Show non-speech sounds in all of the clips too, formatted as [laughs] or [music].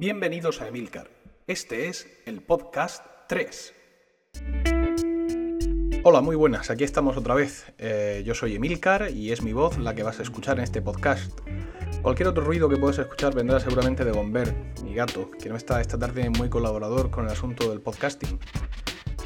Bienvenidos a Emilcar. Este es el podcast 3. Hola, muy buenas, aquí estamos otra vez. Eh, yo soy Emilcar y es mi voz la que vas a escuchar en este podcast. Cualquier otro ruido que puedas escuchar vendrá seguramente de Bomber, mi gato, que no está esta tarde muy colaborador con el asunto del podcasting.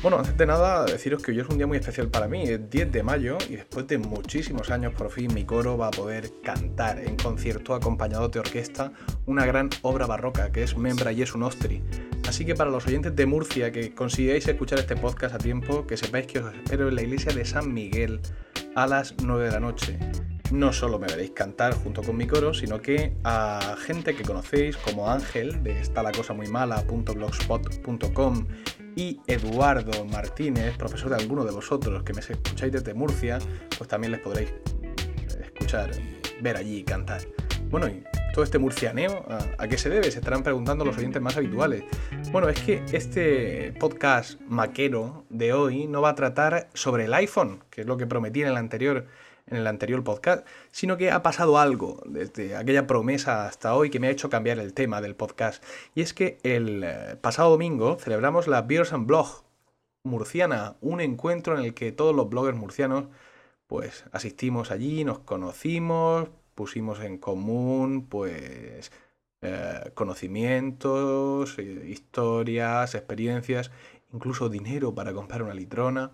Bueno, antes de nada, deciros que hoy es un día muy especial para mí, es 10 de mayo y después de muchísimos años por fin mi coro va a poder cantar en concierto acompañado de orquesta una gran obra barroca que es Membra Jesu Nostri. Así que para los oyentes de Murcia que consigáis escuchar este podcast a tiempo, que sepáis que os espero en la iglesia de San Miguel a las 9 de la noche no solo me veréis cantar junto con mi coro, sino que a gente que conocéis como Ángel de está la cosa muy mala.blogspot.com y Eduardo Martínez, profesor de alguno de vosotros que me escucháis desde Murcia, pues también les podréis escuchar, ver allí cantar. Bueno, y todo este murcianeo, ¿a, qué se debe? Se estarán preguntando los oyentes más habituales. Bueno, es que este podcast maquero de hoy no va a tratar sobre el iPhone, que es lo que prometí en el anterior en el anterior podcast, sino que ha pasado algo desde aquella promesa hasta hoy que me ha hecho cambiar el tema del podcast. Y es que el eh, pasado domingo celebramos la Beers and Blog murciana, un encuentro en el que todos los bloggers murcianos pues asistimos allí, nos conocimos, pusimos en común pues eh, conocimientos, eh, historias, experiencias, incluso dinero para comprar una litrona.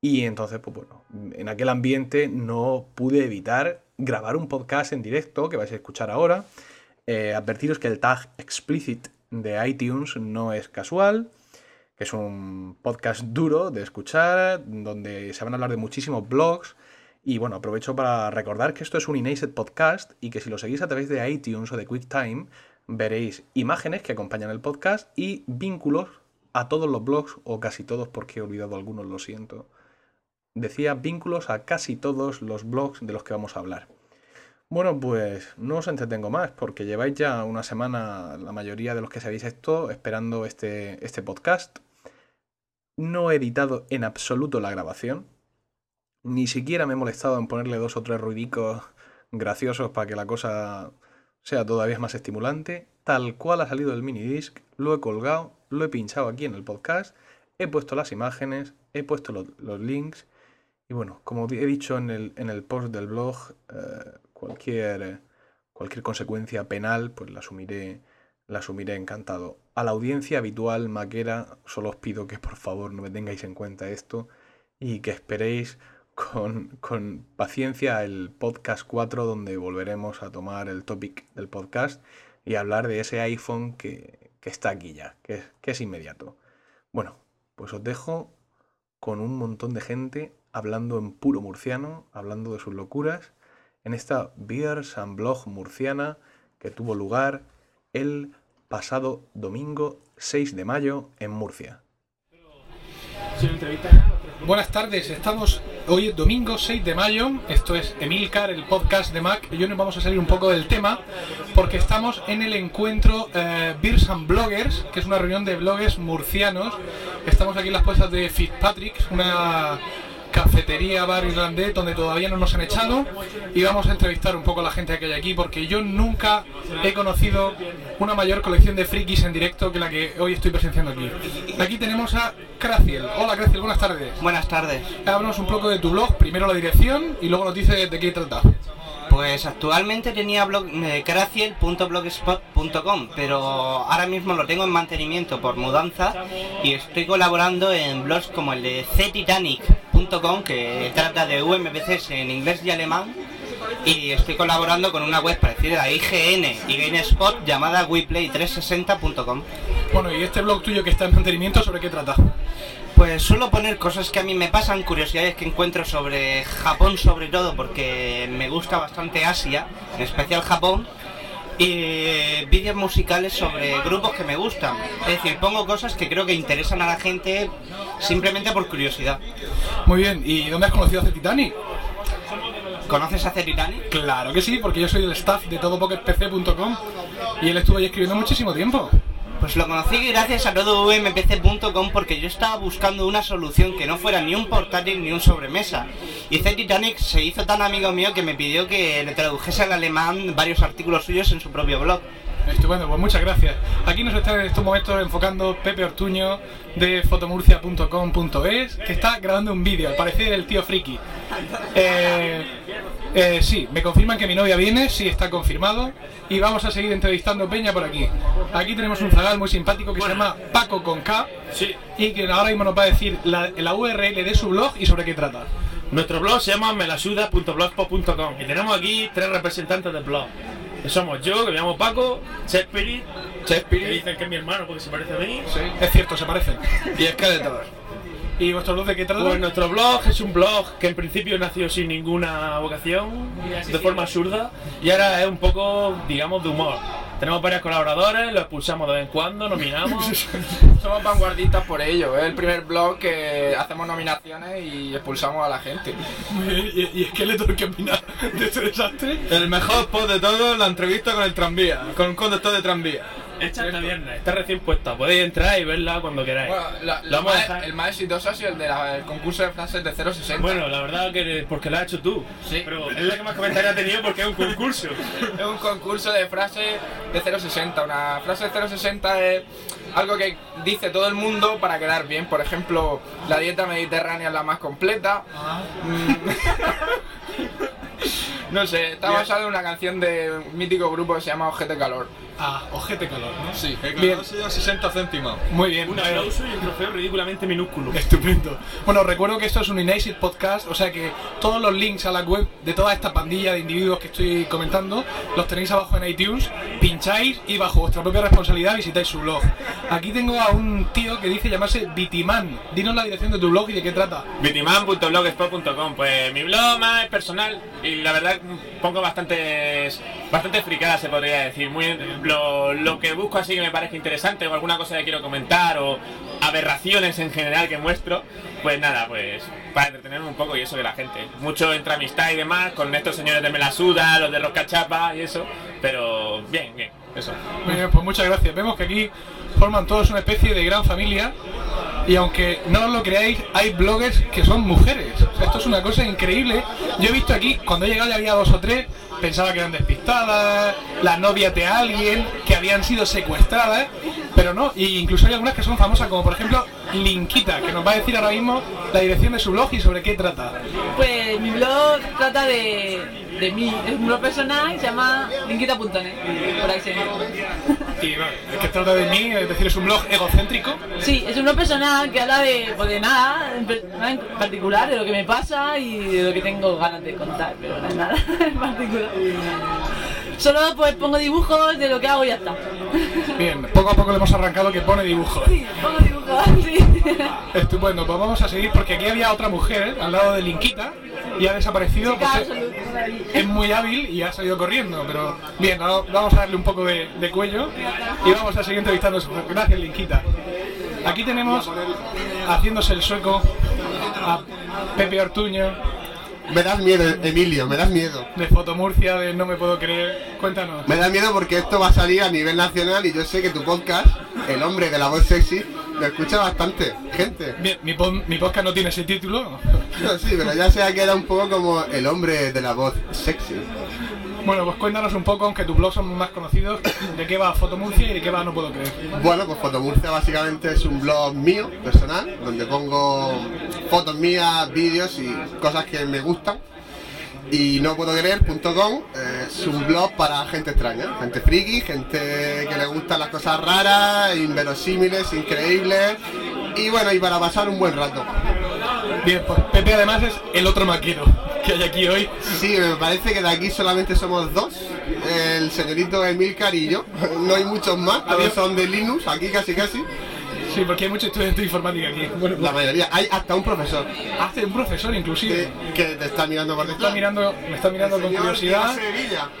Y entonces, pues bueno, en aquel ambiente no pude evitar grabar un podcast en directo que vais a escuchar ahora. Eh, advertiros que el tag explicit de iTunes no es casual, que es un podcast duro de escuchar, donde se van a hablar de muchísimos blogs. Y bueno, aprovecho para recordar que esto es un Inaced podcast y que si lo seguís a través de iTunes o de QuickTime, veréis imágenes que acompañan el podcast y vínculos a todos los blogs, o casi todos porque he olvidado algunos, lo siento decía vínculos a casi todos los blogs de los que vamos a hablar. Bueno, pues no os entretengo más porque lleváis ya una semana, la mayoría de los que sabéis esto, esperando este, este podcast. No he editado en absoluto la grabación. Ni siquiera me he molestado en ponerle dos o tres ruidicos graciosos para que la cosa sea todavía más estimulante. Tal cual ha salido el mini disc, lo he colgado, lo he pinchado aquí en el podcast, he puesto las imágenes, he puesto los links y bueno, como he dicho en el, en el post del blog, eh, cualquier, cualquier consecuencia penal, pues la asumiré, la asumiré encantado. A la audiencia habitual maquera, solo os pido que por favor no me tengáis en cuenta esto y que esperéis con, con paciencia el podcast 4 donde volveremos a tomar el topic del podcast y hablar de ese iPhone que, que está aquí ya, que, que es inmediato. Bueno, pues os dejo con un montón de gente hablando en puro murciano, hablando de sus locuras, en esta Beers and Blog murciana que tuvo lugar el pasado domingo 6 de mayo en Murcia. Buenas tardes, estamos hoy domingo 6 de mayo, esto es Emilcar, el podcast de Mac, y hoy nos vamos a salir un poco del tema porque estamos en el encuentro eh, Beers and Bloggers, que es una reunión de bloggers murcianos, estamos aquí en las puestas de Fitzpatrick, una cafetería, bar irlandés, donde todavía no nos han echado y vamos a entrevistar un poco a la gente que hay aquí porque yo nunca he conocido una mayor colección de frikis en directo que la que hoy estoy presenciando aquí. Aquí tenemos a Craciel. Hola Craciel, buenas tardes. Buenas tardes. Háblanos un poco de tu blog, primero la dirección y luego nos dices de qué trata. Pues actualmente tenía blog eh, craciel.blogspot.com, pero ahora mismo lo tengo en mantenimiento por mudanza y estoy colaborando en blogs como el de que trata de UMPCs en inglés y alemán y estoy colaborando con una web parecida a IGN y GameSpot llamada WePlay360.com. Bueno, y este blog tuyo que está en mantenimiento, ¿sobre qué trata? Pues suelo poner cosas que a mí me pasan, curiosidades que encuentro sobre Japón sobre todo, porque me gusta bastante Asia, en especial Japón, y vídeos musicales sobre grupos que me gustan. Es decir, pongo cosas que creo que interesan a la gente simplemente por curiosidad. Muy bien, ¿y dónde has conocido a Titanic? ¿Conoces a Titanic? Claro que sí, porque yo soy el staff de todopocketpc.com y él estuvo ahí escribiendo muchísimo tiempo. Pues lo conocí gracias a todo UMPC.com porque yo estaba buscando una solución que no fuera ni un portátil ni un sobremesa. Y Z Titanic se hizo tan amigo mío que me pidió que le tradujese al alemán varios artículos suyos en su propio blog. Estupendo, pues muchas gracias. Aquí nos está en estos momentos enfocando Pepe Ortuño de fotomurcia.com.es, que está grabando un vídeo, al parecer el tío friki. Eh, eh, sí, me confirman que mi novia viene, sí está confirmado, y vamos a seguir entrevistando Peña por aquí. Aquí tenemos un zagal muy simpático que se llama Paco con K, Sí. y que ahora mismo nos va a decir la, la URL de su blog y sobre qué trata. Nuestro blog se llama melasuda.blogspot.com y tenemos aquí tres representantes del blog. Somos yo, que me llamo Paco, Chespiri, que dicen que es mi hermano porque se parece a mí, Es cierto, se parecen. y Skeletor. ¿Y vuestro blog de qué trata? Pues nuestro blog es un blog que en principio nació sin ninguna vocación, de forma absurda, y ahora es un poco, digamos, de humor. Tenemos varios colaboradores, los expulsamos de vez en cuando, nominamos. [laughs] Somos vanguardistas por ello, es el primer blog que hacemos nominaciones y expulsamos a la gente. ¿Y, y Skeletor qué opina de este desastre? El mejor post de todos, la entrevista con el tranvía, con un conductor de tranvía. Hecha hasta viernes, está recién puesta, podéis entrar y verla cuando queráis. Bueno, la- Lo la vamos a más- dejar- el más exitoso ha sido el del concurso de frases de 060. Bueno, la verdad que porque lo has hecho tú. Sí. Pero es la que más comentarios ha tenido porque es un concurso. Es un concurso de frases de 060. Una frase de 060 es algo que dice todo el mundo para quedar bien. Por ejemplo, la dieta mediterránea es la más completa. Mm. [laughs] no sé, está basado en una canción de un mítico grupo que se llama Ojete Calor. Ah, ojete calor, ¿no? Sí. El Bien. calor sería 60 céntimos. Muy bien. Un aplauso y un trofeo ridículamente minúsculo. Estupendo. Bueno, recuerdo que esto es un United Podcast, o sea que todos los links a la web de toda esta pandilla de individuos que estoy comentando los tenéis abajo en iTunes, pincháis y bajo vuestra propia responsabilidad visitáis su blog. Aquí tengo a un tío que dice llamarse Bitiman. Dinos la dirección de tu blog y de qué trata. Bitiman.blogspot.com Pues mi blog más es personal y la verdad pongo bastantes bastante fricadas se podría decir. Muy lo, lo que busco así que me parezca interesante o alguna cosa que quiero comentar o aberraciones en general que muestro, pues nada, pues para entretenerme un poco y eso de la gente. Mucho entre amistad y demás con estos señores de Melasuda, los de Rosca Chapa y eso, pero bien, bien, eso. Bien, pues muchas gracias. Vemos que aquí forman todos una especie de gran familia y aunque no os lo creáis, hay bloggers que son mujeres. Esto es una cosa increíble. Yo he visto aquí, cuando he llegado ya había dos o tres, pensaba que eran despistadas, la novia de alguien, que habían sido secuestradas, pero no. Y incluso hay algunas que son famosas, como por ejemplo Linkita, que nos va a decir ahora mismo la dirección de su blog y sobre qué trata. Pues mi blog trata de, de mí, es un blog personal y se llama linkita.net, por ahí se llama. [laughs] Y bueno, es que trata de mí, es decir, es un blog egocéntrico. Sí, es un blog personal que habla de, pues de nada, nada en particular, de lo que me pasa y de lo que tengo ganas de contar, pero no es nada [laughs] en particular. Solo pues pongo dibujos de lo que hago y ya está. Bien, poco a poco le hemos arrancado que pone dibujos. Sí, pongo dibujos, sí. Estupendo, pues vamos a seguir porque aquí había otra mujer al lado de Linkita y ha desaparecido por ahí. es muy hábil y ha salido corriendo, pero bien, vamos a darle un poco de, de cuello y vamos a seguir entrevistando. Gracias, Linkita. Aquí tenemos haciéndose el sueco a Pepe Ortuño Me das miedo, Emilio, me das miedo. de Fotomurcia de No Me Puedo Creer. Cuéntanos. Me da miedo porque esto va a salir a nivel nacional y yo sé que tu podcast, El hombre de la voz sexy, lo escucha bastante gente. Mi, mi podcast no tiene ese título. Sí, pero ya se ha quedado un poco como el hombre de la voz sexy. Bueno, pues cuéntanos un poco, aunque tus blogs son más conocidos, de qué va Fotomurcia y de qué va No Puedo Creer. Bueno, pues Fotomurcia básicamente es un blog mío, personal, donde pongo fotos mías, vídeos y cosas que me gustan. Y no puedo creer.com eh, es un blog para gente extraña, gente friki, gente que le gustan las cosas raras, inverosímiles, increíbles. Y bueno, y para pasar un buen rato. Bien, pues Pepe además es el otro maquero que hay aquí hoy. Sí, me parece que de aquí solamente somos dos, el señorito Emilcar y yo. No hay muchos más, todos son de Linux, aquí casi casi. Sí, porque hay muchos estudiantes de informática aquí. Bueno, La mayoría, hay hasta un profesor hace un profesor inclusive. que, que te está mirando por Me está detrás. mirando, me está mirando con curiosidad.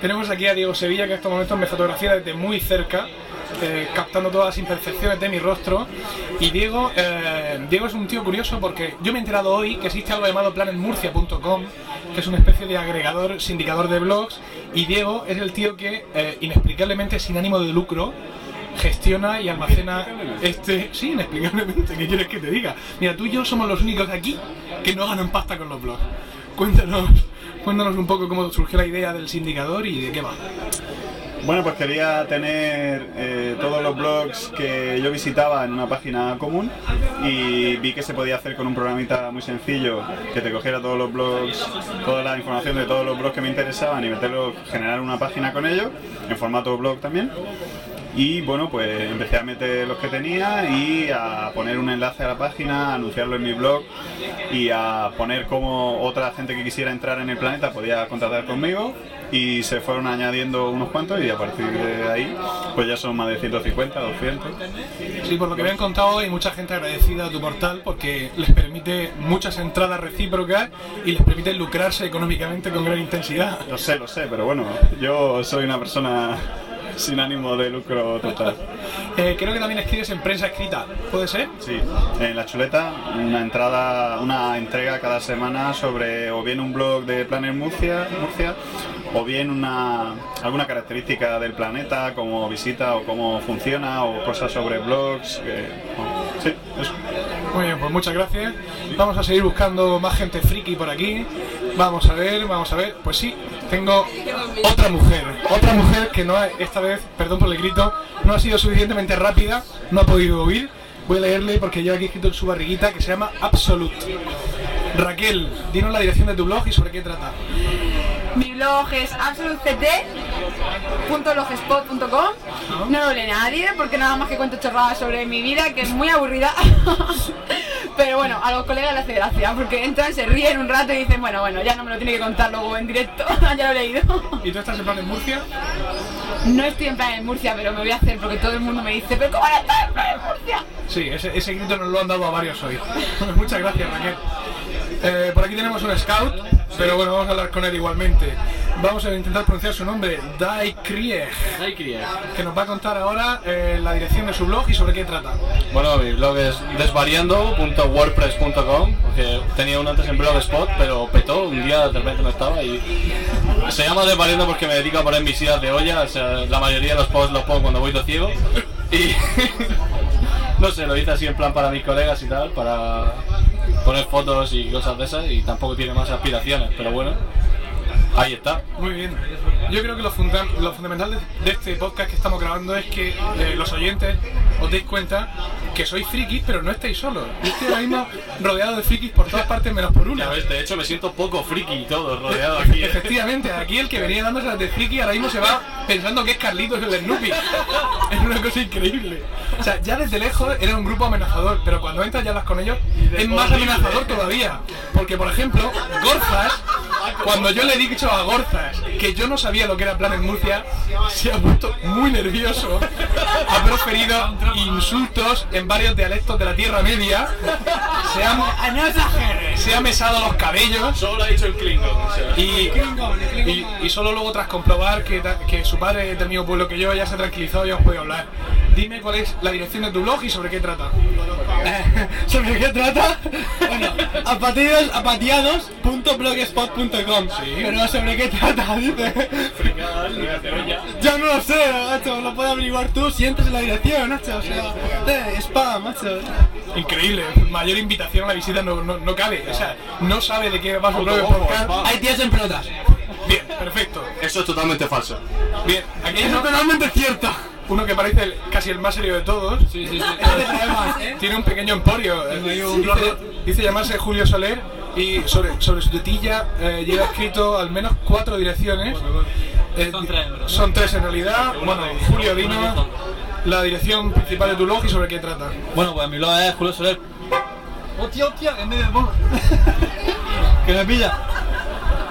Tenemos aquí a Diego Sevilla que en estos momentos me fotografía desde muy cerca, eh, captando todas las imperfecciones de mi rostro. Y Diego, eh, Diego es un tío curioso porque yo me he enterado hoy que existe algo llamado planetmurcia.com, que es una especie de agregador, sindicador de blogs. Y Diego es el tío que, eh, inexplicablemente, sin ánimo de lucro, gestiona y almacena este... Sí, inexplicablemente, ¿qué quieres que te diga? Mira, tú y yo somos los únicos aquí que no ganan pasta con los blogs. Cuéntanos, cuéntanos un poco cómo surgió la idea del sindicador y de qué va. Bueno, pues quería tener eh, todos los blogs que yo visitaba en una página común y vi que se podía hacer con un programita muy sencillo que te cogiera todos los blogs, toda la información de todos los blogs que me interesaban y meterlo, generar una página con ellos en formato blog también. Y bueno, pues empecé a meter los que tenía y a poner un enlace a la página, a anunciarlo en mi blog y a poner como otra gente que quisiera entrar en el planeta podía contactar conmigo y se fueron añadiendo unos cuantos y a partir de ahí pues ya son más de 150, 200. Sí, por lo que me han contado hay mucha gente agradecida a tu portal porque les permite muchas entradas recíprocas y les permite lucrarse económicamente con gran intensidad. Lo sé, lo sé, pero bueno, yo soy una persona [laughs] sin ánimo de lucro total. Eh, creo que también escribes en prensa escrita, ¿puede ser? Sí, en la chuleta, una entrada, una entrega cada semana sobre o bien un blog de Planet Murcia, Murcia o bien una, alguna característica del planeta, como visita o cómo funciona, o cosas sobre blogs. que- bueno, sí, eso. Muy bien, pues muchas gracias. Vamos a seguir buscando más gente friki por aquí. Vamos a ver, vamos a ver. Pues sí, tengo otra mujer. Otra mujer que no ha, esta vez, perdón por el grito, no ha sido suficientemente rápida, no ha podido oír. Voy a leerle porque lleva aquí escrito en su barriguita que se llama Absolute. Raquel, dinos la dirección de tu blog y sobre qué trata. Mi blog es absolutect.blogspot.com No lo lee nadie porque nada más que cuento chorradas sobre mi vida que es muy aburrida. [laughs] Pero bueno, a los colegas les hace gracia porque entran, se ríen un rato y dicen, bueno, bueno, ya no me lo tiene que contar luego en directo, [laughs] ya lo he leído. ¿Y tú estás en plan en Murcia? No estoy en plan en Murcia, pero me voy a hacer porque todo el mundo me dice, pero ¿cómo no estás en plan en Murcia? Sí, ese, ese grito nos lo han dado a varios hoy. [laughs] Muchas gracias, Raquel. Eh, por aquí tenemos un scout, pero bueno, vamos a hablar con él igualmente. Vamos a intentar pronunciar su nombre, Dai Krieg, que nos va a contar ahora eh, la dirección de su blog y sobre qué trata. Bueno, mi blog es desvariando.wordpress.com, porque tenía uno antes en Blogspot, pero petó, un día de repente no estaba y se llama Desvariando porque me dedico a poner mis ideas de olla, o sea, la mayoría de los posts los pongo cuando voy de ciego y [laughs] no sé, lo hice así en plan para mis colegas y tal, para poner fotos y cosas de esas y tampoco tiene más aspiraciones, pero bueno, ahí está. Muy bien. Yo creo que lo, funda- lo fundamental de, este podcast que estamos grabando es que eh, los oyentes os deis cuenta que sois frikis, pero no estáis solos. Yo estoy ahora mismo rodeado de frikis por todas partes menos por una. Ya ves, de hecho me siento poco friki y todo, rodeado [laughs] aquí. ¿eh? Efectivamente, aquí el que venía dándose las de friki ahora mismo se va pensando que es Carlitos el de Snoopy. [laughs] Es una cosa increíble. O sea, ya desde lejos era un grupo amenazador, pero cuando entras y hablas con ellos es más amenazador todavía. Porque, por ejemplo, Gorzas, cuando yo le he dicho a Gorzas que yo no sabía lo que era Plan en Murcia, se ha puesto muy nervioso. Ha proferido insultos en varios dialectos de la Tierra Media. Se ha, se ha mesado los cabellos. Solo ha dicho el Klingon. Y, y, y solo luego tras comprobar que su padre es del mismo pueblo que yo ya se ha tranquilizado y os puedo hablar. Dime cuál es la dirección de tu blog y sobre qué trata. [laughs] ¿Sobre qué trata? Bueno, apatidos, apatiados.blogspot.com Pero ¿sobre qué trata? [laughs] Dice. Yo no lo sé, macho, lo puedes averiguar tú si entras en la dirección, macho. O sea, eh, spam, macho. Increíble, mayor invitación a la visita no, no, no cabe. O sea, no sabe de qué va su blog. podcast. Hay tías en pelotas. Bien, perfecto. Eso es totalmente falso. Bien, aquí hay es totalmente cierto. Uno que parece el- casi el más serio de todos. Sí, sí, sí. [laughs] Tiene un pequeño emporio. eh, Dice, dice llamarse Julio Soler y sobre, sobre su tetilla eh, lleva escrito al menos cuatro direcciones. Eh, Son tres, ¿verdad? son tres en realidad. Bueno, Julio, dinos la dirección principal de tu blog y sobre qué trata. Bueno, pues mi blog es Julio Soler. Hostia, hostia, que me [laughs] que me pilla.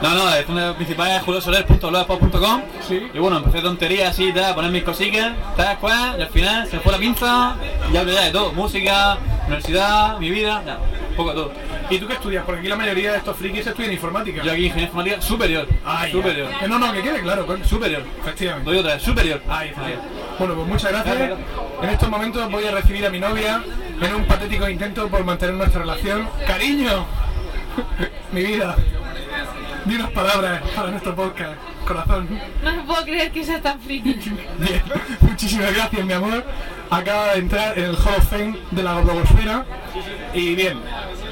No, no, la dirección principal es juliosoler.blogspot.com Sí. Y bueno, empecé tonterías así, tal, a poner mis cosillas, tal cual, y al final se fue la pinza y hablo ya de todo, música, universidad, mi vida, ya, un poco de todo. ¿Y tú qué estudias? Porque aquí la mayoría de estos frikis estudian informática. Yo aquí ingeniería informática superior, Ay, superior, ya. Eh, No, no, que quede claro, superior, Efectivamente. doy otra vez, superior. Ahí está. Bueno, pues muchas gracias. En estos momentos voy a recibir a mi novia en un patético intento por mantener nuestra relación. ¡Cariño! [laughs] mi vida. Di unas palabras para nuestro podcast. Corazón. No me puedo creer que seas tan friki. [laughs] Bien. Muchísimas gracias, mi amor. Acaba de entrar en el Hall of Fame de la blogosfera. Y bien,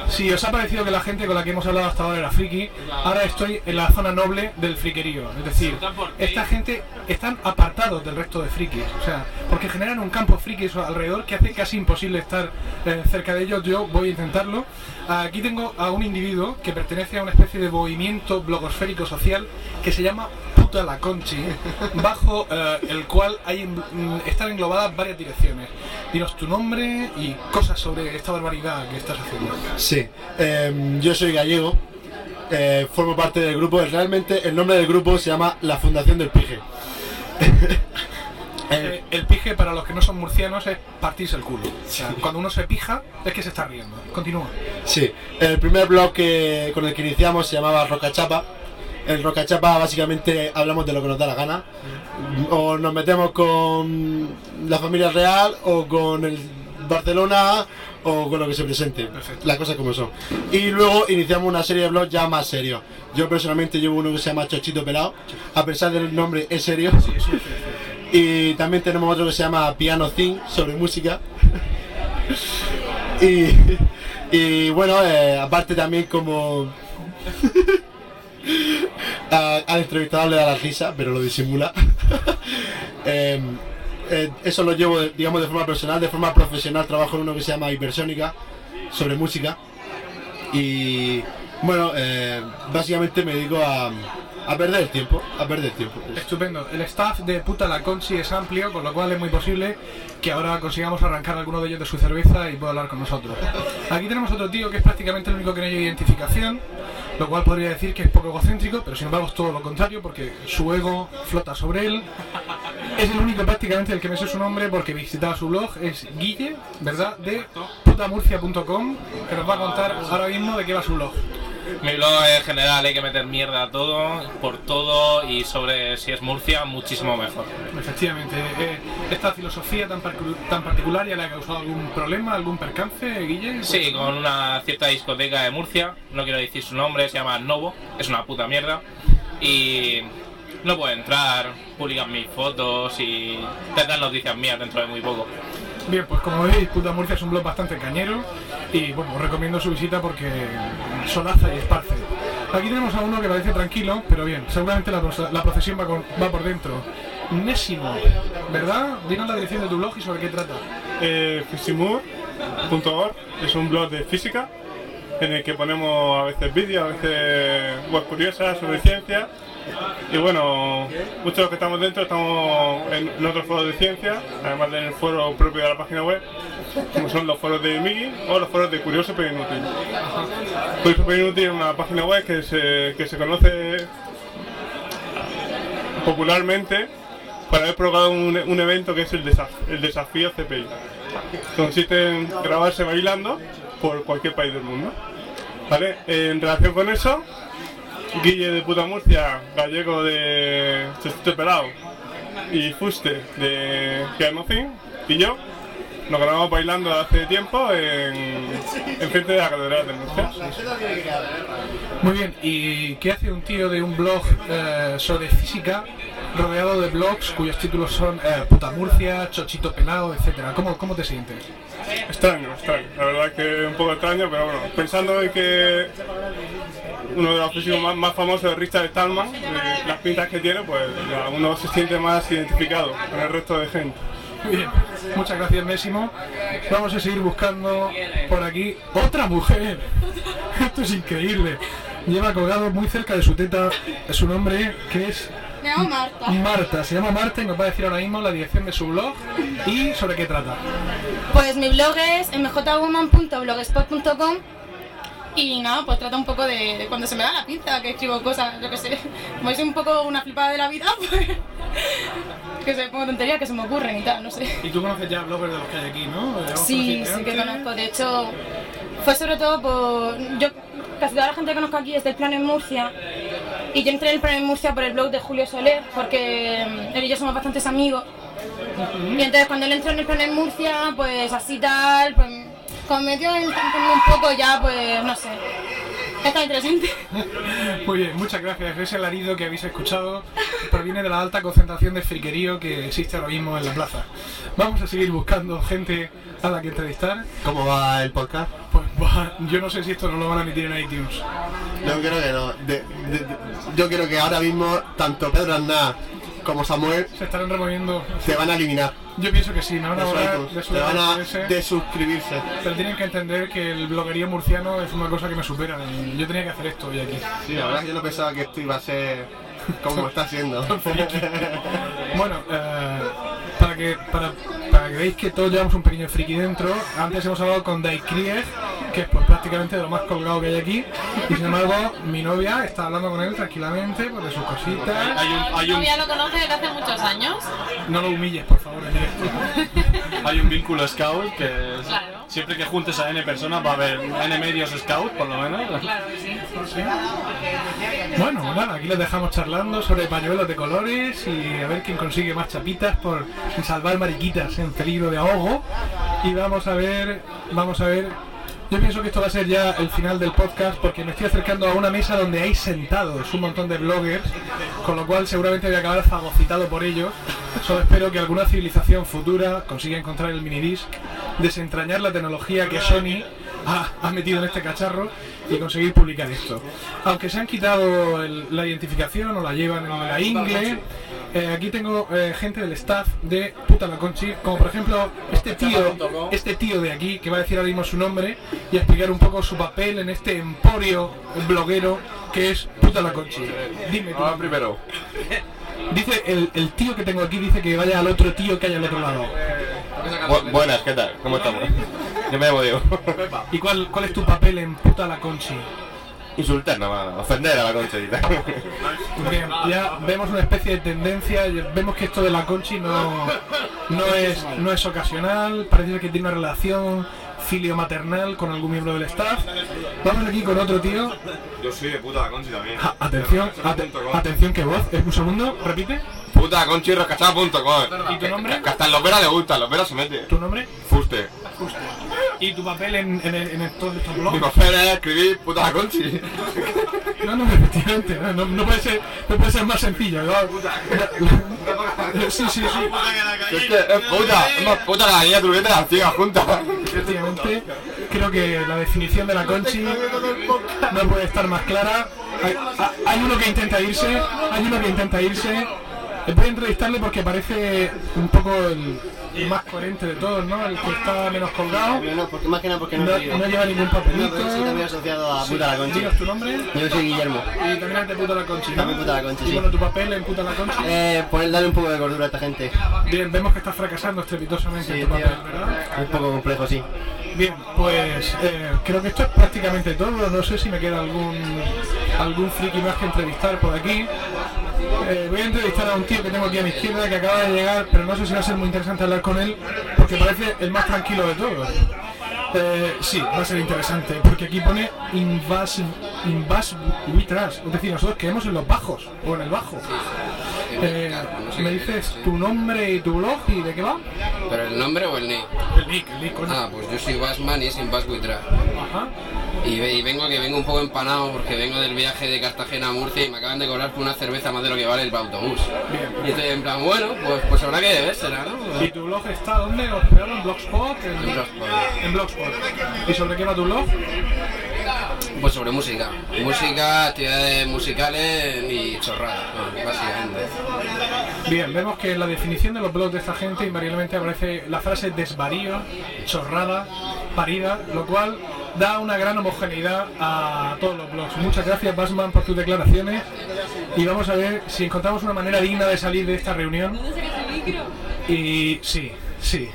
Si os ha parecido que la gente con la que hemos hablado hasta ahora era friki, ahora estoy en la zona noble del friquerío. Es decir, esta gente están apartados del resto de frikis. O sea, porque generan un campo friki alrededor que hace casi imposible estar eh, cerca de ellos. Yo voy a intentarlo. Aquí tengo a un individuo que pertenece a una especie de movimiento blogosférico social que se llama Puta la Conchi, bajo eh, el cual hay, mm, están englobadas varias direcciones. Dinos tu nombre y cosas sobre esta barbaridad que estás haciendo. Sí, em, yo soy gallego, eh, formo parte del grupo. Realmente el nombre del grupo se llama La Fundación del Pige. [laughs] Eh, el pije para los que no son murcianos es partirse el culo. O sea, cuando uno se pija es que se está riendo. Continúa. Sí, el primer blog que, con el que iniciamos se llamaba Rocachapa. El Rocachapa básicamente hablamos de lo que nos da la gana. O nos metemos con la familia real o con el Barcelona o con lo que se presente. Las cosas como son. Y luego iniciamos una serie de blogs ya más serios. Yo personalmente llevo uno que se llama Chochito Pelado. A pesar del nombre es serio. Y también tenemos otro que se llama Piano Thing sobre música. y, y bueno, eh, aparte también como [laughs] al entrevistador le da la risa, pero lo disimula. [laughs] Em, eh, eso lo llevo, digamos, de forma personal, de forma profesional. Trabajo en uno que se llama Hipersónica, sobre música. Y bueno, eh, básicamente me dedico a, a perder el tiempo, a perder el tiempo. Estupendo. El staff de Puta la Conchi es amplio, con lo cual es muy posible que ahora consigamos arrancar alguno de ellos de su cerveza y pueda hablar con nosotros. Aquí tenemos otro tío que es prácticamente el único que no hay identificación, lo cual podría decir que es poco egocéntrico, pero sin embargo es todo lo contrario porque su ego flota sobre él. Es el único prácticamente el que me sé su nombre porque visitaba su blog, es Guille, ¿verdad? De putamurcia.com, que nos va a contar ahora mismo de qué va su blog. Mi blog en general hay que meter mierda a todo, por todo y sobre si es Murcia, muchísimo mejor. Efectivamente, eh, esta filosofía tan, tan particular ya le ha causado algún problema, algún percance, Guille. Sí, con una cierta discoteca de Murcia, no quiero decir su nombre, se llama Novo, es una puta mierda. Y no puedo entrar, publican mis fotos y tendrán noticias mías dentro de muy poco. Bien, pues como veis, Puta Murcia es un blog bastante cañero y bueno, os recomiendo su visita porque solaza y esparce. Aquí tenemos a uno que parece tranquilo, pero bien, seguramente la, proce- la procesión va por dentro. Nésimo, ¿verdad? Dinos la dirección de tu blog y sobre qué trata. Eh, Fisimur.org es un blog de física en el que ponemos a veces vídeos, a veces web curiosas sobre ciencia. Y bueno, muchos de los que estamos dentro estamos en, otros foros de ciencia, además del foro propio de la página web, como son los foros de Migi o los foros de Curioso pero Inútil. Curioso pero Inútil es una página web que se, que se conoce popularmente para haber provocado un, un evento que es el, desaf- el desafío CPI. Consiste en grabarse bailando por cualquier país del mundo. ¿Vale? En relación con eso, Guille de Puta Murcia, gallego de Chestito Pelado y Fuste de Thing y yo nos grabamos bailando hace tiempo en, en frente de la Catedral de Murcia. Muy bien, ¿y qué hace un tío de un blog eh, sobre física rodeado de blogs cuyos títulos son eh, Puta Murcia, Chochito Pelado, etcétera? ¿Cómo, ¿Cómo te sientes? Extraño, extraño. La verdad que un poco extraño, pero bueno, pensando en que uno de los físicos más, más famosos es Richard Stallman, eh, las pintas que tiene, pues ya uno se siente más identificado con el resto de gente. Muy bien, muchas gracias Nésimo. Vamos a seguir buscando por aquí otra mujer. [laughs] Esto es increíble. Lleva colgado muy cerca de su teta su nombre, que es Me llamo Marta. Marta. Se llama Marta y nos va a decir ahora mismo la dirección de su blog y sobre qué trata. Pues mi blog es mjwoman.blogspot.com y nada, pues trata un poco de, de cuando se me da la pinza, que escribo cosas, yo qué sé. Como soy un poco una flipada de la vida, [laughs] pues que se pongo tonterías que se me ocurren y tal, no sé. Y tú conoces ya bloggers de los que hay aquí, ¿no? Sí, sí que conozco. De hecho, fue sobre todo por. Yo, casi toda la gente que conozco aquí es del plan en Murcia. Y yo entré en el plan en Murcia por el blog de Julio Soler, porque él y yo somos bastantes amigos. Y entonces cuando él entró en el plan en Murcia, pues así tal, pues como me metió en en un poco ya, pues no sé. Está interesante. Muy bien, muchas gracias. Ese alarido que habéis escuchado proviene de la alta concentración de friquerío que existe ahora mismo en la plaza. Vamos a seguir buscando gente a la que entrevistar. ¿Cómo va el podcast? Pues va, yo no sé si esto no lo van a emitir en iTunes. Yo creo que no. De- de- de- yo creo que ahora mismo tanto Pedro Aznar como Samuel Se estarán removiendo. te van a eliminar. Yo pienso que sí, me van a De su borrar iTunes. de su Te van a RSS. desuscribirse. Pero tienen que entender que el bloguerío murciano es una cosa que me supera. y yo tenía que hacer esto hoy aquí. Sí, la verdad es que yo no pensaba que esto iba a ser [laughs] como está siendo. [laughs] Bueno, eh, para, que, para, para que veáis que todos llevamos un pequeño friki dentro, antes hemos hablado con Dai Krieg, que es pues, prácticamente de lo más colgado que hay aquí, y sin embargo mi novia está hablando con él tranquilamente pues, de sus cositas. Hay un, hay Mi un, novia lo conoce desde hace muchos años. No lo humilles, por favor, [laughs] hay un vínculo scout que es- Claro. Siempre que juntes a N personas va a haber N medios scout, por lo menos. Claro sí. Bueno, nada, aquí les dejamos charlando sobre pañuelos de colores y a ver quién consigue más chapitas por salvar mariquitas en peligro de ahogo. Y vamos a ver, vamos a ver. Yo pienso que esto va a ser ya el final del podcast porque me estoy acercando a una mesa donde hay sentados un montón de bloggers, con lo cual seguramente voy a acabar fagocitado por ellos. Solo espero que alguna civilización futura consiga encontrar el minidisc, desentrañar la tecnología que Sony ha, ha metido en este cacharro y conseguir publicar esto. Aunque se han quitado el- la identificación o la llevan en la ingle, eh, aquí tengo eh, gente del staff de Puta la Conchi, como por ejemplo este tío, este tío de aquí que va a decir ahora mismo su nombre y a explicar un poco su papel en este emporio bloguero que es Puta la Conchi. Dime tú. primero. Dice el, el tío que tengo aquí dice que vaya al otro tío que hay al otro lado. Bu- buenas, ¿qué tal? ¿Cómo estamos? [laughs] Diego. ¿Y cuál, cuál es tu papel en Puta la Conchi? Insultar nada más, ofender a la concherita. [laughs] Bien, ya vemos una especie de tendencia, vemos que esto de la Conchi no, no, es, no es ocasional, parece que tiene una relación filio-maternal con algún miembro del staff. Vamos aquí con otro tío. Yo soy de puta la conchi también. Ah, Atención, ate- atención, que voz. Eh, Un segundo, repite. Puta conchi rascachada.com. ¿Y tu nombre? Que hasta en los veras le gusta, los veras se mete. ¿Tu nombre? Fuste. ¿Y tu papel en, en, en, en todos estos Mi papel es escribir puta la conchi. No, no, efectivamente, no, no, puede ser, no puede ser más sencillo. ¿no? Sí, sí, sí. Es que es puta, es más puta la niña turbeta y la ciega juntas. Efectivamente, creo que la definición de la Conchi no puede estar más clara. Hay, ha- hay uno que intenta irse, hay uno que intenta irse. Voy a entrevistarle porque parece un poco el más coherente de todos, ¿no? El que está menos colgado. No, porque más que nada porque no, No, no lleva ningún No, papelito. también asociado a Puta la Conchi. Dinos tu nombre. Yo soy Guillermo. Y también es de Puta la Conchi, ¿no? También Puta la Conchi, Y sí. bueno, tu papel en Puta la Conchi. Eh, poner, darle un poco de cordura a esta gente. Bien, vemos que estás fracasando estrepitosamente en Sí, tu papel, tío. ¿verdad? Un poco complejo, sí. Bien, pues eh, creo que esto es prácticamente todo. No sé si me queda algún algún friki más que entrevistar por aquí. Eh, voy a entrevistar a un tío que tengo aquí a mi izquierda que acaba de llegar, pero no sé si va a ser muy interesante hablar con él porque parece el más tranquilo de todos. Eh, sí, va a ser interesante porque aquí pone Invas, invas Witras, es decir, nosotros quedemos en los bajos o en el bajo. Eh, ¿Me dices tu nombre y tu blog y de qué va? ¿Pero el nombre o el nick? El nick, el nick, coño. Ah, pues yo soy Basman y Bas Witra. Ajá. Y, ve- y vengo que vengo un poco empanado porque vengo del viaje de Cartagena a Murcia y me acaban de cobrar por una cerveza más de lo que vale el autobús. Y estoy en plan, bueno, pues, pues habrá que debérsela, ¿no? ¿Y tu blog está dónde? ¿Hospedado en Blogspot? En, En Blogspot. En Blogspot. ¿Y sobre qué va tu blog? Pues sobre música. Música, actividades musicales y chorradas, ¿no? básicamente. Bien, vemos que en la definición de los blogs de esta gente invariablemente aparece la frase desvarío, chorrada, parida, lo cual da una gran homogeneidad a todos los blogs. Muchas gracias, Basman, por tus declaraciones. Y vamos a ver si encontramos una manera digna de salir de esta reunión. Y sí, sí,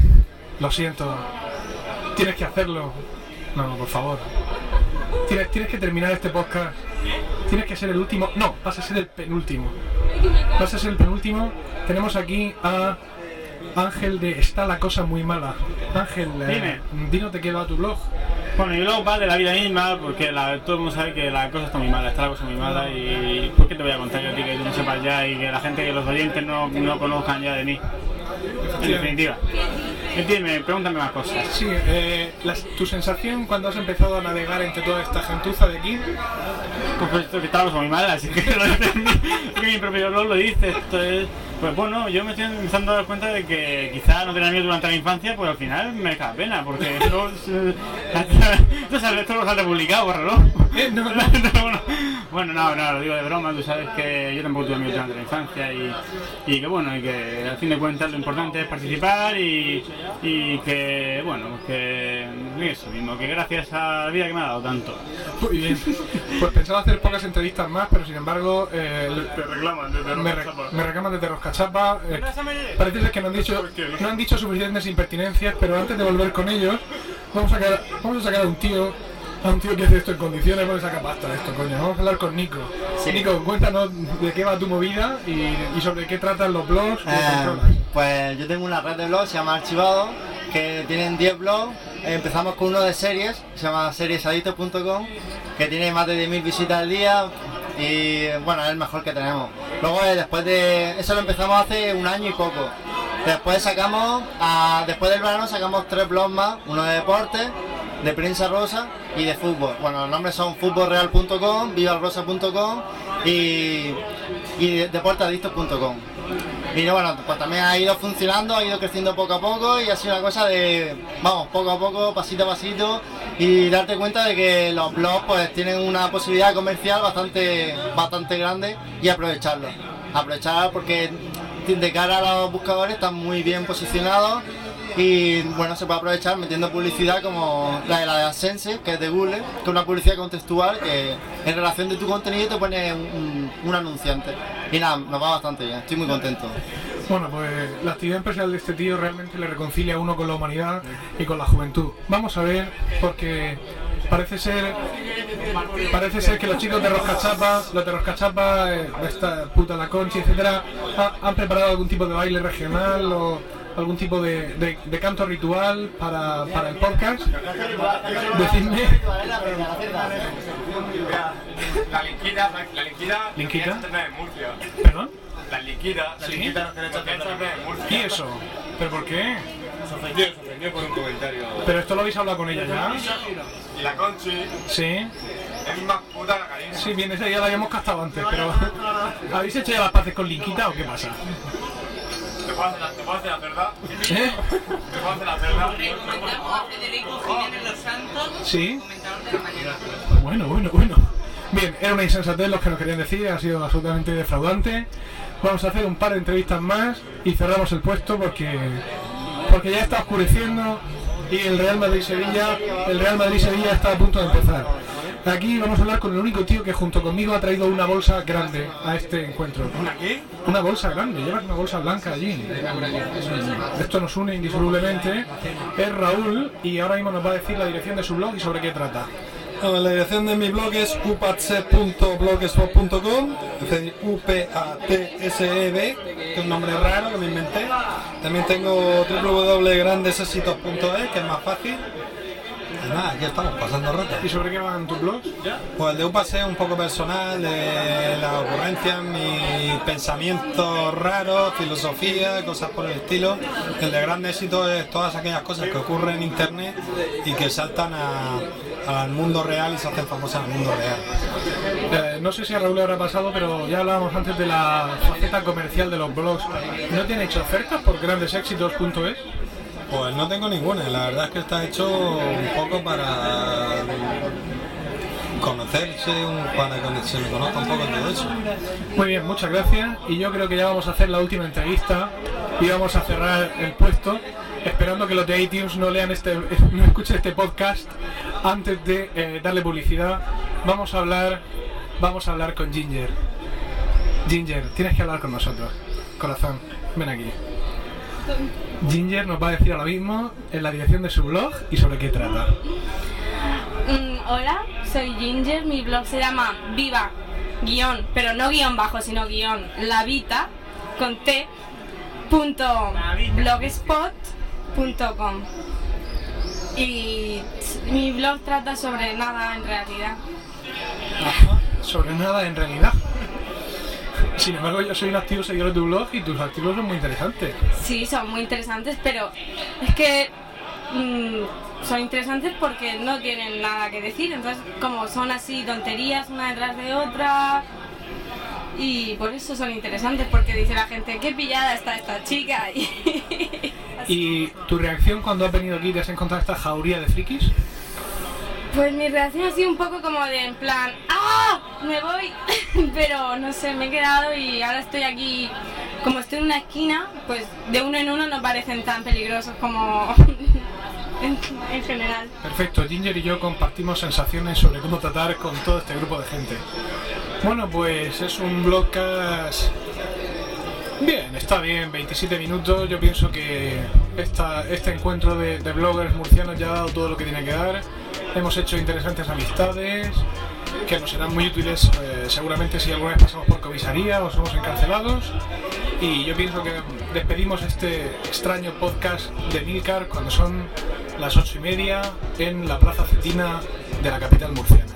lo siento. Tienes que hacerlo. No, no, por favor. Tienes, tienes que terminar este podcast. Tienes que ser el último. No, vas a ser el penúltimo. Ser el penúltimo. Tenemos aquí a Ángel de Está la cosa muy mala. Ángel, eh, dinos de qué va tu blog. Bueno, mi blog va de la vida misma porque la- todo el mundo sabe que la cosa está muy mala, está la cosa muy mala y ¿por qué te voy a contar yo a ti que tú no sepas ya y que la gente, que los oyentes no, no conozcan ya de mí? En definitiva. Dime, pregúntame más cosas. Sí, eh, tu sensación cuando has empezado a navegar entre toda esta gentuza de aquí. Pues, pues esto que muy mal, así lo que mi propio blog lo dice. Esto es, pues bueno, yo me estoy empezando a dar cuenta de que quizá no tenía miedo durante la infancia, pues al final me da pena, porque [laughs] esto, es- [laughs] esto, sale- esto lo sale publicado, bórralo. [laughs] No, bueno, bueno, no, no, lo digo de broma, tú sabes que yo tampoco tuve miedo durante la infancia y, y que bueno, y que al fin de cuentas lo importante es participar y, y que, bueno, que eso mismo, que gracias a la vida que me ha dado tanto. Muy bien. Pues pensaba hacer pocas entrevistas más, pero sin embargo. eh, Te reclaman desde me, re- Roscachapa. me reclaman desde Roscachapa. eh, parece ser que no han, dicho, no han dicho suficientes impertinencias, pero antes de volver con ellos, vamos a sacar, vamos a, sacar a un tío. A un tío que hace esto en condiciones, vamos a sacar pasta de esto, coño. Vamos a hablar con Nico. Nico, cuéntanos de qué va tu movida y, y sobre qué tratan los blogs. Eh, pues yo tengo una red de blogs, se llama Archivado, que tienen 10 blogs. Empezamos con uno de series, se llama seriesadictos.com, que tiene más de 10.000 visitas al día y bueno, es el mejor que tenemos. Luego eh, después de eso lo empezamos hace un año y poco. Después sacamos, después del verano sacamos tres blogs más, uno de deporte, de prensa rosa y de fútbol. Bueno, los nombres son futbolreal.com, vivalrosa.com y, y de- deporteadictos.com. Y bueno, pues también ha ido funcionando, ha ido creciendo poco a poco y ha sido una cosa de, vamos, poco a poco, pasito a pasito y darte cuenta de que los blogs pues tienen una posibilidad comercial bastante, bastante grande y aprovecharlo. Aprovechar porque de cara a los buscadores están muy bien posicionados y bueno, se puede aprovechar metiendo publicidad como la de la de AdSense, que es de Google, que es una publicidad contextual que en relación de tu contenido te pone un, un- un anunciante. Y nada, nos va bastante bien, estoy muy contento. Bueno, pues la actividad empresarial de este tío realmente le reconcilia a uno con la humanidad y con la juventud. Vamos a ver, porque parece ser parece ser que los chicos de Roscachapa, los de Roscachapa, eh, esta puta la Conchi, etcétera, ha- han preparado algún tipo de baile regional o algún tipo de, de- de canto ritual para, para el podcast. Decidme. La liquida, la liquida. ¿Liquida? ¿Perdón? La liquida, la liquida. ¿Y eso? ¿Pero por qué? Se ofendió, se ofendió por un comentario. ¿Pero esto lo habéis hablado con ella ya? Y la Conchi Sí. es más puta la Karina. Sí, bien, esa ya la habíamos castado antes, pero [laughs] ¿habéis hecho ya las paces con Linkita o qué pasa? ¿Te puedo hacer la, te puedo hacer la cerda? ¿Eh? ¿Te puedo hacer la cerda? Federico Jiménez Los Santos, Sí. comentador de la mañana. Bueno, bueno, bueno. Bien, era una insensatez los que nos querían decir, ha sido absolutamente defraudante. Vamos a hacer un par de entrevistas más y cerramos el puesto porque porque ya está oscureciendo y el Real Madrid Sevilla, el Real Madrid Sevilla está a punto de empezar. Aquí vamos a hablar con el único tío que junto conmigo ha traído una bolsa grande a este encuentro. ¿Una qué? Una bolsa grande, llevas una bolsa blanca allí. Esto nos une indisolublemente. Es Raúl y ahora mismo nos va a decir la dirección de su blog y sobre qué trata. Bueno, la dirección de mi blog es upatse.blogspot.com, es decir, U-P-A-T-S-E-B, que es un nombre raro que me inventé. También tengo www.grandesesitos.es, que es más fácil. Nada, aquí estamos, pasando rato. ¿Y sobre qué van tus blogs? Pues el de UPASE es un poco personal, de las ocurrencias, mis pensamientos raros, filosofía, cosas por el estilo. El de gran éxito es todas aquellas cosas que ocurren en internet y que saltan a- al mundo real y se hacen famosas en el mundo real. Eh, no sé si a Raúl le habrá pasado, pero ya hablábamos antes de la faceta comercial de los blogs. ¿No te han hecho ofertas por grandeséxitos.es? Pues no tengo ninguna, la verdad es que está hecho un poco para conocerse, para que se me conozca un poco todo eso. Muy bien, muchas gracias. Y yo creo que ya vamos a hacer la última entrevista y vamos a cerrar el puesto, esperando que los de iTunes no lean este, [laughs] no escuchen este podcast antes de eh, darle publicidad. Vamos a hablar, vamos a hablar con Ginger. Ginger, tienes que hablar con nosotros. Corazón, ven aquí. Ginger nos va a decir ahora mismo en la dirección de su blog y sobre qué trata. Mm, hola, soy Ginger, mi blog se llama Viva guion, pero no guion bajo, sino guion La Vita con T punto blogspot.com y mi blog trata sobre nada en realidad. Sobre nada en realidad. Sin embargo, yo soy un activo seguidor de tu blog y tus artículos son muy interesantes. Sí, son muy interesantes, pero es que mm, son interesantes porque no tienen nada que decir. Entonces, como son así tonterías una detrás de otra. Y por eso son interesantes, porque dice la gente, qué pillada está esta chica. [laughs] Y ¿Y tu reacción cuando has venido aquí y te has encontrado esta jauría de frikis? pues mi reacción ha sido un poco como de en plan, ¡ah! Me voy. [laughs] Pero no sé, me he quedado y ahora estoy aquí. Como estoy en una esquina, pues de uno en uno no parecen tan peligrosos como [laughs] en, en general. Perfecto, Ginger y yo compartimos sensaciones sobre cómo tratar con todo este grupo de gente. Bueno, pues es un blogcast... Bien, está bien, 27 minutos. Yo pienso que esta, este encuentro de, de bloggers murcianos ya ha dado todo lo que tiene que dar. Hemos hecho interesantes amistades que nos serán muy útiles eh, seguramente si alguna vez pasamos por comisaría o somos encarcelados. Y yo pienso que despedimos este extraño podcast de Milcar cuando son las ocho y media en la Plaza Cetina de la capital murciana.